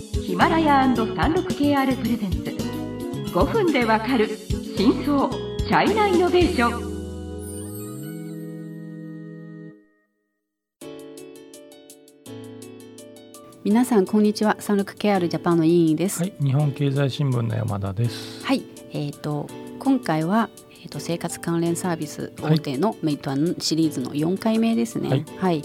ヒマラヤ &36KR プレゼンツ。5分でわかる真相チャイナイノベーション。皆さんこんにちは。36KR ジャパンの委員です。はい、日本経済新聞の山田です。はい、えっ、と今回はえー、と生活関連サービス大手のメイトワンシリーズの4回目ですね。はい。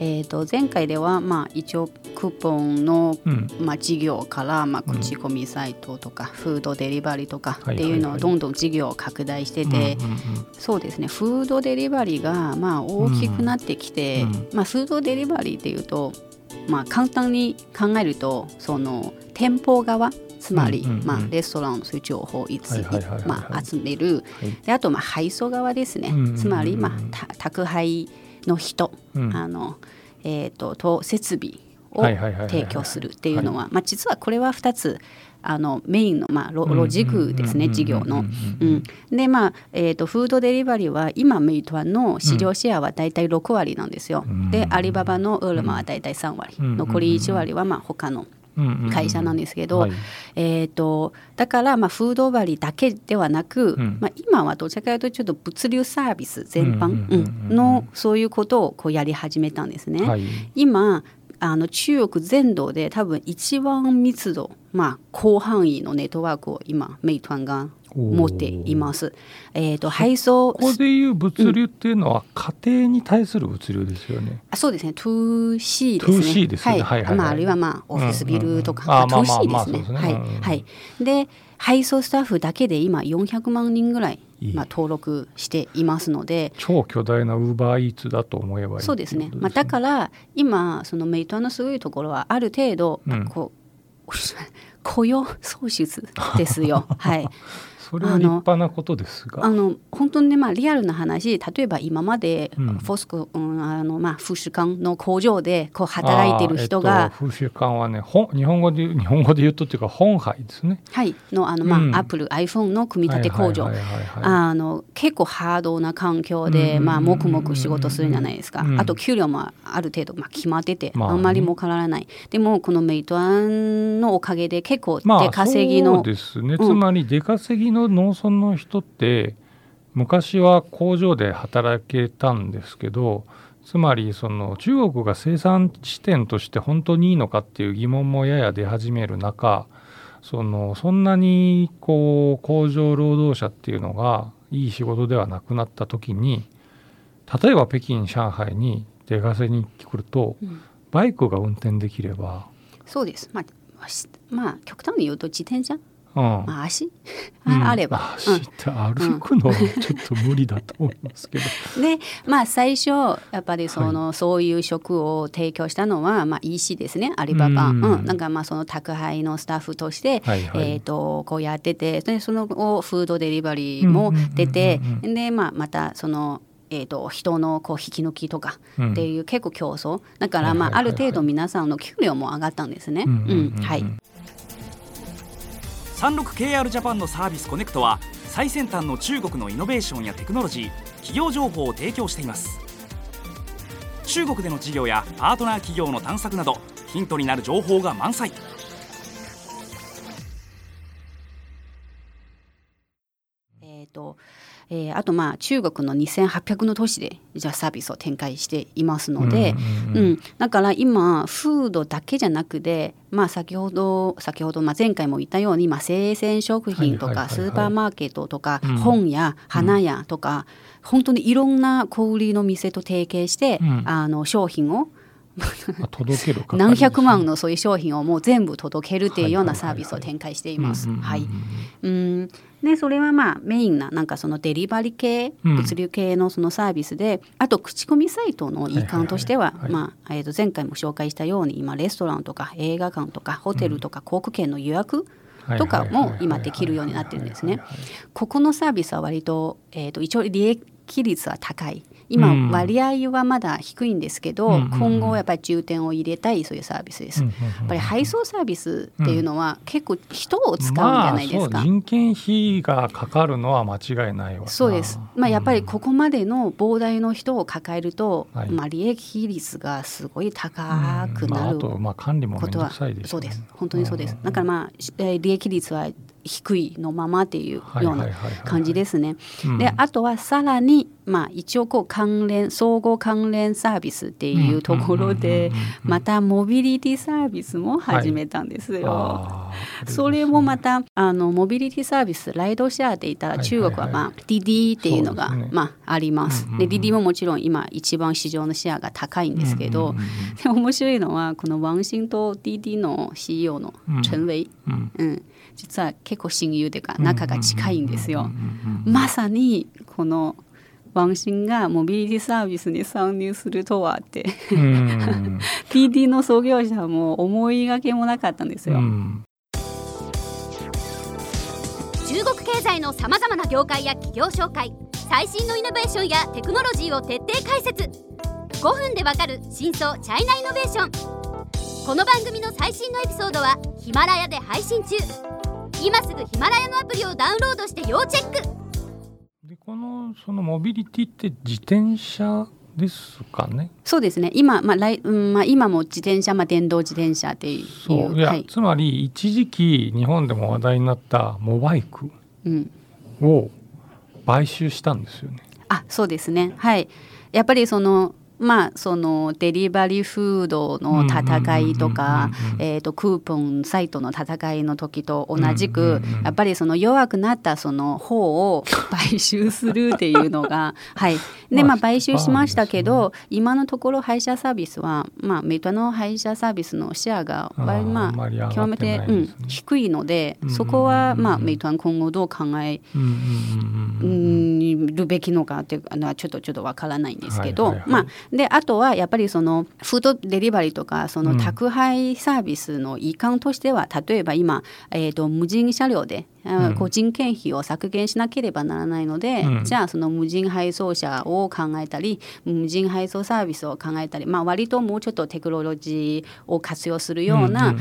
えー、と前回では、まあ、一応クーポンの、うん、まあ、事業から、まあ、口コミサイトとか、フードデリバリーとかはいっていうのはいはいをどんどん事業を拡大してて、そうですね。フードデリバリーが、まあ、大きくなってきて、うん。まあ、フードデリバリーっていうと、まあ、簡単に考えるとその店舗側つまり、まあ、レストランのそういう情報をいつまあ集める。はい。であとまあ配送側ですね、つまり、まあ、た宅配の人、うん。あのえー、とと設備を提供するっていうのは、まあ、実はこれは2つあのメインの、まあ、ロロジックですね、事業の。うん、でまあ、えー、とフードデリバリーは今メイトワンの市場シェアはだいたい6割なんですよ。うん。でアリババのウールマはだいたい3割、うん残り1割はまあ他の会社なんですけど、はいえー、とだからまあフードバリだけではなく、うん。まあ、今はどちらかというとちょっと物流サービス全般のそういうことをこうやり始めたんですね。はい。今あの中国全土で多分一番密度、まあ、広範囲のネットワークを今メイトワンが持っています。えー、と配送ここでいう物流っていうのは家庭に対する物流ですよね。あそうですね 2C ですね。2C ですよねはいはいはいまあ、あるいはまあオフィスビルとか、うんうんうんあーまあまあ 2C まあですね。はい、うんはい。で配送スタッフだけで今400万人ぐらいいいまあ、登録していますので。超巨大なウーバーイーツだと思えばいいそうですねってい。まあ、だから今そのメイトワンのすごいところはある程度、うんこう 雇用創出ですよ。はい。それは立派なことですが。あの本当にね、まあ、リアルな話例えば今まで、うん。フォスコ、うんあのまあ、フッシュ館の工場でこう働いてる人が、えっと、風習館はね本日本語で言う日本語で言うとっていうか本杯ですね。はい、のあの、まあうん。アップル iPhone の組み立て工場、結構ハードな環境で、うん。まあ、黙々仕事するんじゃないですか、うん。あと給料もある程度、まあ、決まってて、まあね。あんまり儲からない。でもこのメイトワンのおかげで結構まあ出稼ぎの、そうですね、うんつまり出稼ぎの農村の人って昔は工場で働けたんですけどつまりその中国が生産地点として本当にいいのかっていう疑問もやや出始める中そのそんなにこう工場労働者っていうのがいい仕事ではなくなった時に例えば北京上海に出稼ぎに来るとうん。バイクが運転できれば、そうです。まあしまあ極端に言うと自転車、うんまあ、足、うん。あ れば、走って歩くのは ちょっと無理だと思いますけど、うんでまあ最初やっぱりその、そういう職を提供したのは、まあ、EC ですね。アリババ、ううん。んなんかまあその宅配のスタッフとして、はいはい。えー、とこうやっててでその後フードデリバリーも出てうんうんうんで、まあ、またその、えー、と人のこう引き抜きとかうん。っていう結構競争。だから、まあ、あはいはいはい。はいる程度皆さんの給料も上がったんですね。うんうんうん。うん。はい 36KR ジャパンのサービスコネクトは最先端の中国のイノベーションやテクノロジー企業情報を提供しています。中国での事業やパートナー企業の探索などヒントになる情報が満載。えーとえーあとまあ中国の2800の都市でじゃあサービスを展開していますので、うんうんうんうん、だから今フードだけじゃなくて、まあ、先ほど先ほどまあ前回も言ったように、まあ、生鮮食品とかスーパーマーケットとかうん。本や花屋とか、本当にいろんな小売りの店と提携して、うん。あの商品をまあ届ける係何百万のそういう商品をもう全部届けるっていうようなサービスを展開しています。はい。うんでそれはまあメインななんかそのデリバリー系、うん。物流系のそのサービスであと口コミサイトの一環としてはまあえーと前回も紹介したように今レストランとか映画館とかホテルとか航空券の予約とかも今できるようになってるんですね。ここのサービスは割と,、えー、と一応利益益率は高い今、うん割合はまだ低いんですけど、うんうんうん今後やっぱり重点を入れたいそういうサービスです。うんやっぱり配送サービスっていうのは結構人を使うんじゃないですか。まあ、人件費がかかるのは間違いないわなそうです。まあやっぱりここまでの膨大の人を抱えると、はいまあ利益率がすごい高くなるあと、まあ、管理もめんどことはくさいですよねそうです。本当にそうです。んだからまあ利益率は低いのままっていうような感じですね。うん。であとはさらにまあ一応こう関連総合関連サービスっていうところでまたモビリティサービスも始めたんですよ。あーそれもまたあのモビリティサービスライドシェアって言ったらはいはい中国はまあ DD っていうのがまああります。うんうんうんで DD ももちろん今一番市場のシェアが高いんですけど面白いのはこのワンシンと DD の CEO の陳ウェイ、うん。うん、実は結構親友というか仲が近いんですよ。まさにこのワンシンがモビリティサービスに参入するとはって。うん。TD の創業者も思いがけもなかったんですよ。うん。中国経済のさまざまな業界や企業紹介最新のイノベーションやテクノロジーを徹底解説。5分でわかる真相チャイナイノベーション。この番組の最新のエピソードはヒマラヤで配信中今すぐヒマラヤのアプリをダウンロードして要チェック。でこのそのモビリティって自転車ですかね？そうですね。今、まあ来うんまあ、今も自転車、まあ、電動自転車っていう。そう。いや、はい。つまり一時期日本でも話題になったモバイクうん、を買収したんですよね。あそうですね。はい。やっぱりそのまあそのデリバリーフードの戦いとかえーとクーポンサイトの戦いの時と同じうんくやっぱりその弱くなったその方を買収するっていうのが はい。でまあ買収しましたけど今のところ配車サービスはまあメイトの配車サービスのシェアがまあ極めて、うん低いのでそこはまあメイトは今後どう考えうんうんうんうんうんるべきのかっていうのはちょっとちょっとわからないんですけど、はいはいはい。まあであとはやっぱりそのフードデリバリーとかそのうん。宅配サービスの一環としては、例えば今、えー、と無人車両で、あうん。こう人件費を削減しなければならないので、うん。じゃあその無人配送車を考えたり無人配送サービスを考えたり、まあ、割ともうちょっとテクノロジーを活用するような、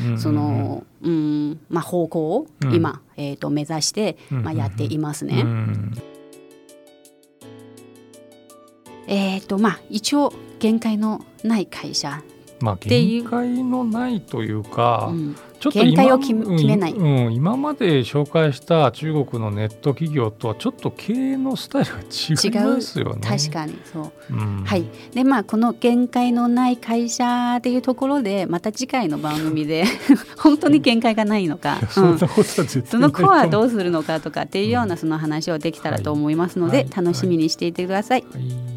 方向を今、えー、と目指して、まあ、やっていますね。うんえーとまあ、一応限界のない会社、まあ限界のないというか、うん。ちょっと限界今を決めない。今まで紹介した中国のネット企業とはちょっと経営のスタイルが違いますよね。確かにそう、うん。はい。でまあこの限界のない会社っていうところでまた次回の番組で 本当に限界がないのか、そうん。んなことは絶対そのコアどううするのかとかっていうようなその話をできたらと思いますので、はい。楽しみにしていてください。はい